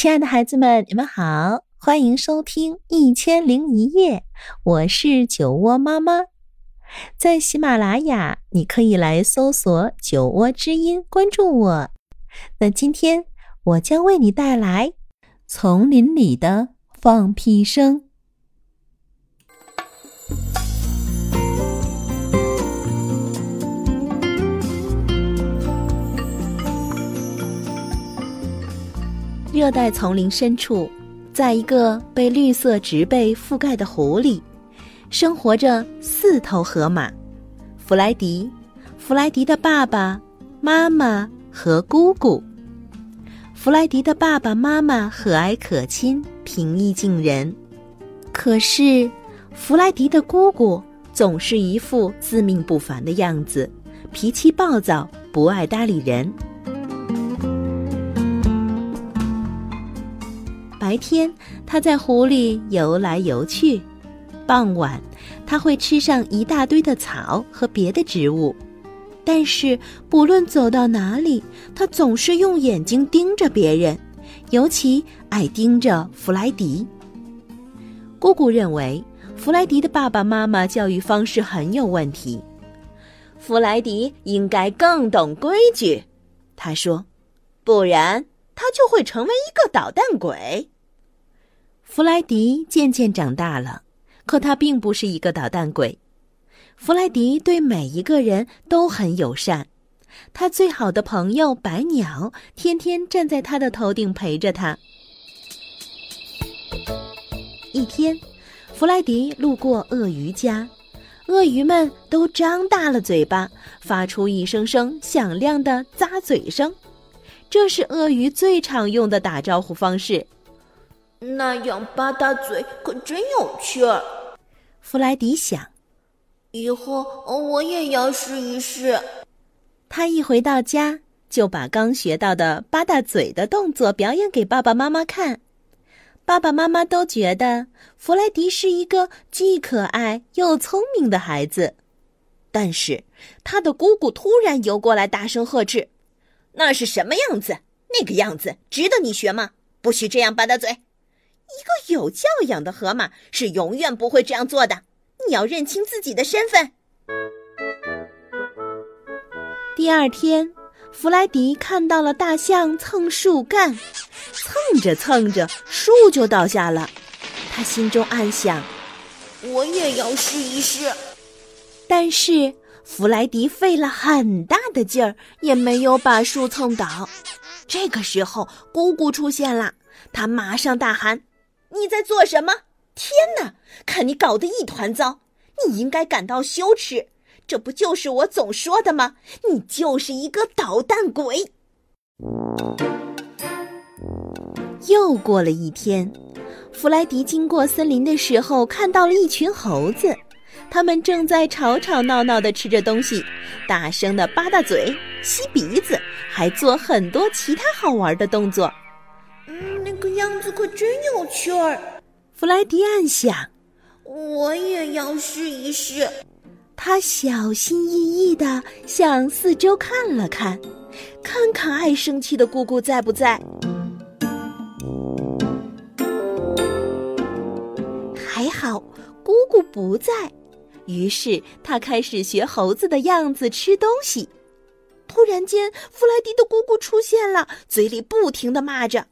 亲爱的孩子们，你们好，欢迎收听《一千零一夜》，我是酒窝妈妈。在喜马拉雅，你可以来搜索“酒窝之音”，关注我。那今天我将为你带来《丛林里的放屁声》。热带丛林深处，在一个被绿色植被覆盖的湖里，生活着四头河马：弗莱迪、弗莱迪的爸爸妈妈和姑姑。弗莱迪的爸爸妈妈和蔼可亲、平易近人，可是弗莱迪的姑姑总是一副自命不凡的样子，脾气暴躁，不爱搭理人。白天，他在湖里游来游去；傍晚，他会吃上一大堆的草和别的植物。但是，不论走到哪里，他总是用眼睛盯着别人，尤其爱盯着弗莱迪。姑姑认为，弗莱迪的爸爸妈妈教育方式很有问题。弗莱迪应该更懂规矩，他说，不然他就会成为一个捣蛋鬼。弗莱迪渐渐长大了，可他并不是一个捣蛋鬼。弗莱迪对每一个人都很友善，他最好的朋友白鸟天天站在他的头顶陪着他。一天，弗莱迪路过鳄鱼家，鳄鱼们都张大了嘴巴，发出一声声响亮的咂嘴声，这是鳄鱼最常用的打招呼方式。那样吧嗒嘴可真有趣儿，弗莱迪想。以后我也要试一试。他一回到家，就把刚学到的吧嗒嘴的动作表演给爸爸妈妈看。爸爸妈妈都觉得弗莱迪是一个既可爱又聪明的孩子。但是，他的姑姑突然游过来，大声呵斥：“那是什么样子？那个样子值得你学吗？不许这样吧嗒嘴！”一个有教养的河马是永远不会这样做的。你要认清自己的身份。第二天，弗莱迪看到了大象蹭树干，蹭着蹭着，树就倒下了。他心中暗想：“我也要试一试。”但是弗莱迪费了很大的劲儿，也没有把树蹭倒。这个时候，姑姑出现了，她马上大喊。你在做什么？天哪，看你搞得一团糟！你应该感到羞耻，这不就是我总说的吗？你就是一个捣蛋鬼。又过了一天，弗莱迪经过森林的时候，看到了一群猴子，他们正在吵吵闹闹的吃着东西，大声的吧嗒嘴、吸鼻子，还做很多其他好玩的动作。个样子可真有趣儿。弗莱迪暗想：“我也要试一试。”他小心翼翼的向四周看了看，看看爱生气的姑姑在不在。还好，姑姑不在。于是他开始学猴子的样子吃东西。突然间，弗莱迪的姑姑出现了，嘴里不停的骂着。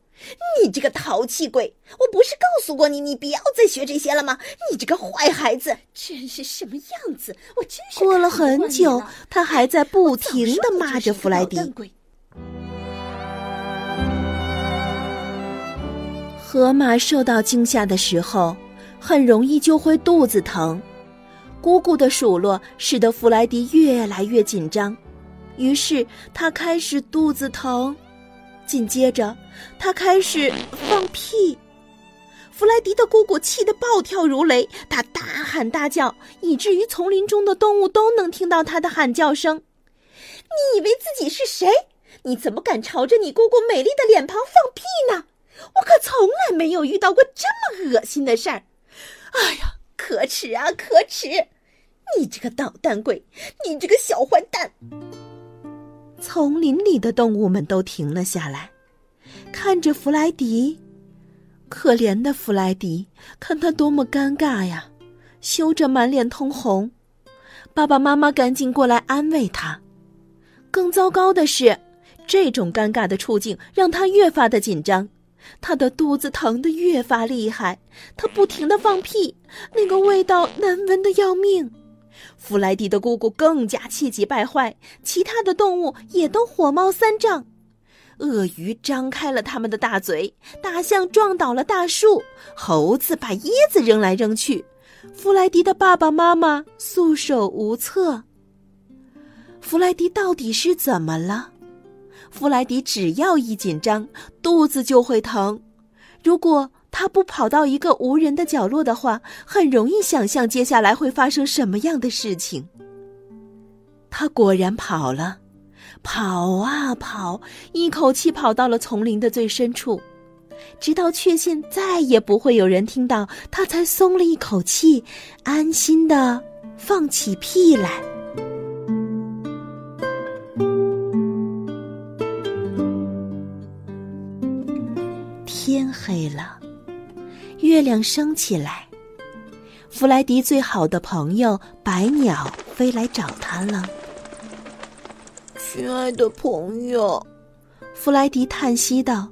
你这个淘气鬼！我不是告诉过你，你不要再学这些了吗？你这个坏孩子，真是什么样子！我真是过了很久，他还在不停的骂着弗莱迪。河马受到惊吓的时候，很容易就会肚子疼。姑姑的数落使得弗莱迪越来越紧张，于是他开始肚子疼。紧接着，他开始放屁。弗莱迪的姑姑气得暴跳如雷，他大喊大叫，以至于丛林中的动物都能听到他的喊叫声。你以为自己是谁？你怎么敢朝着你姑姑美丽的脸庞放屁呢？我可从来没有遇到过这么恶心的事儿。哎呀，可耻啊，可耻！你这个捣蛋鬼，你这个小坏蛋！丛林里的动物们都停了下来，看着弗莱迪。可怜的弗莱迪，看他多么尴尬呀，羞着满脸通红。爸爸妈妈赶紧过来安慰他。更糟糕的是，这种尴尬的处境让他越发的紧张，他的肚子疼得越发厉害，他不停的放屁，那个味道难闻的要命。弗莱迪的姑姑更加气急败坏，其他的动物也都火冒三丈。鳄鱼张开了他们的大嘴，大象撞倒了大树，猴子把椰子扔来扔去。弗莱迪的爸爸妈妈束手无策。弗莱迪到底是怎么了？弗莱迪只要一紧张，肚子就会疼。如果他不跑到一个无人的角落的话，很容易想象接下来会发生什么样的事情。他果然跑了。跑啊跑，一口气跑到了丛林的最深处，直到确信再也不会有人听到，他才松了一口气，安心的放起屁来。天黑了，月亮升起来，弗莱迪最好的朋友白鸟飞来找他了。亲爱的朋友，弗莱迪叹息道：“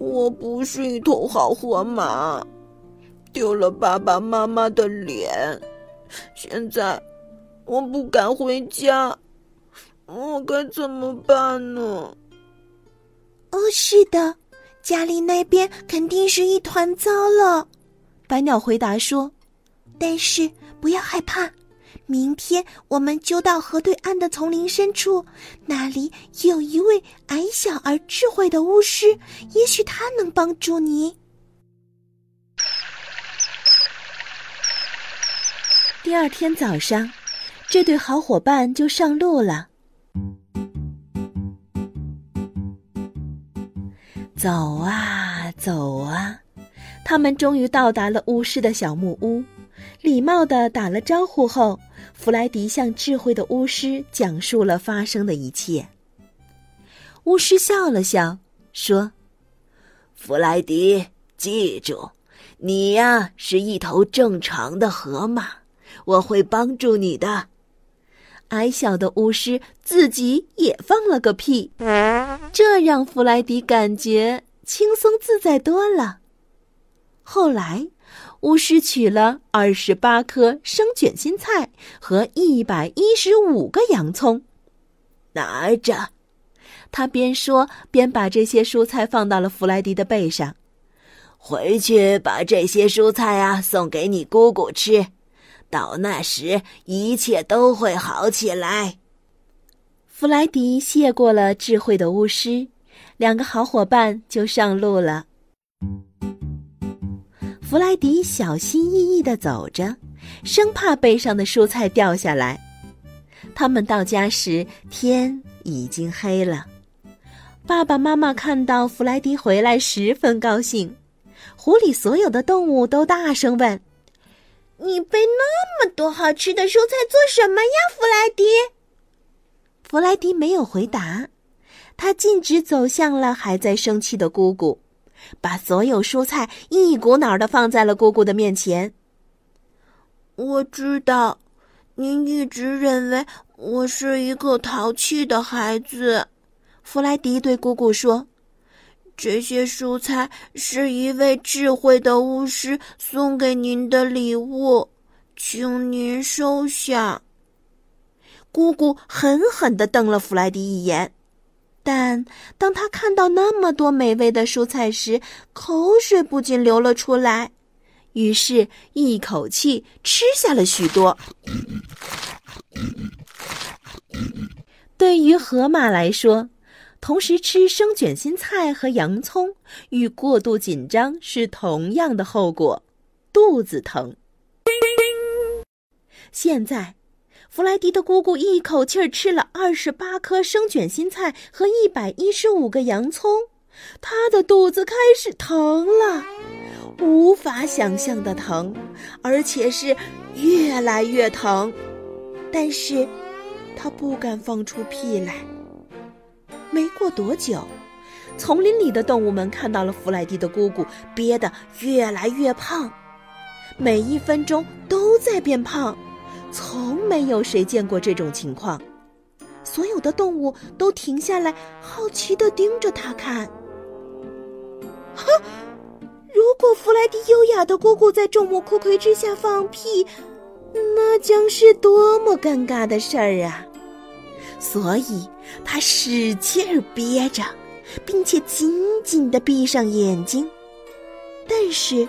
我不是一头好河马，丢了爸爸妈妈的脸，现在我不敢回家，我该怎么办呢？”“哦，是的，家里那边肯定是一团糟了。”白鸟回答说，“但是不要害怕。”明天我们就到河对岸的丛林深处，那里有一位矮小而智慧的巫师，也许他能帮助你。第二天早上，这对好伙伴就上路了。走啊走啊，他们终于到达了巫师的小木屋。礼貌的打了招呼后，弗莱迪向智慧的巫师讲述了发生的一切。巫师笑了笑，说：“弗莱迪，记住，你呀是一头正常的河马，我会帮助你的。”矮小的巫师自己也放了个屁，这让弗莱迪感觉轻松自在多了。后来。巫师取了二十八颗生卷心菜和一百一十五个洋葱，拿着。他边说边把这些蔬菜放到了弗莱迪的背上。回去把这些蔬菜啊送给你姑姑吃，到那时一切都会好起来。弗莱迪谢过了智慧的巫师，两个好伙伴就上路了。弗莱迪小心翼翼地走着，生怕背上的蔬菜掉下来。他们到家时，天已经黑了。爸爸妈妈看到弗莱迪回来，十分高兴。湖里所有的动物都大声问：“你背那么多好吃的蔬菜做什么呀，弗莱迪？”弗莱迪没有回答，他径直走向了还在生气的姑姑。把所有蔬菜一股脑的放在了姑姑的面前。我知道，您一直认为我是一个淘气的孩子。弗莱迪对姑姑说：“这些蔬菜是一位智慧的巫师送给您的礼物，请您收下。”姑姑狠狠的瞪了弗莱迪一眼。但当他看到那么多美味的蔬菜时，口水不禁流了出来，于是一口气吃下了许多。对于河马来说，同时吃生卷心菜和洋葱与过度紧张是同样的后果——肚子疼。现在。弗莱迪的姑姑一口气儿吃了二十八颗生卷心菜和一百一十五个洋葱，她的肚子开始疼了，无法想象的疼，而且是越来越疼。但是，她不敢放出屁来。没过多久，丛林里的动物们看到了弗莱迪的姑姑憋得越来越胖，每一分钟都在变胖，从没有谁见过这种情况。所有的动物都停下来，好奇的盯着他看。哼，如果弗莱迪优雅的姑姑在众目睽睽之下放屁，那将是多么尴尬的事儿啊！所以他使劲儿憋着。并且紧紧的闭上眼睛，但是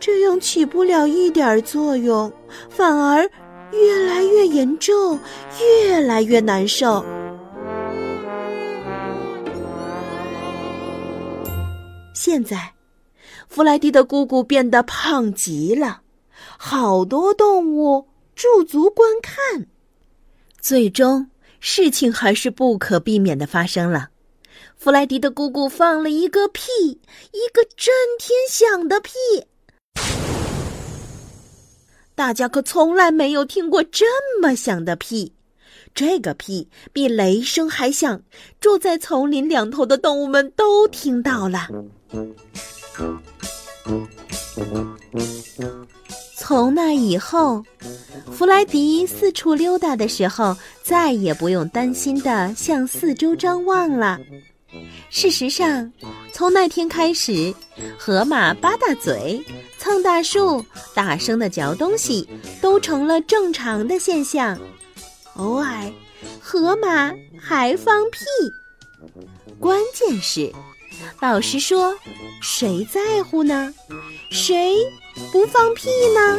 这样起不了一点作用，反而越来越严重，越来越难受。现在，弗莱迪的姑姑变得胖极了，好多动物驻足观看，最终事情还是不可避免的发生了。弗莱迪的姑姑放了一个屁，一个震天响的屁。大家可从来没有听过这么响的屁，这个屁比雷声还响。住在丛林两头的动物们都听到了。从那以后，弗莱迪四处溜达的时候，再也不用担心的向四周张望了。事实上，从那天开始，河马扒大嘴、蹭大树、大声的嚼东西，都成了正常的现象。偶尔，河马还放屁。关键是，老实说，谁在乎呢？谁不放屁呢？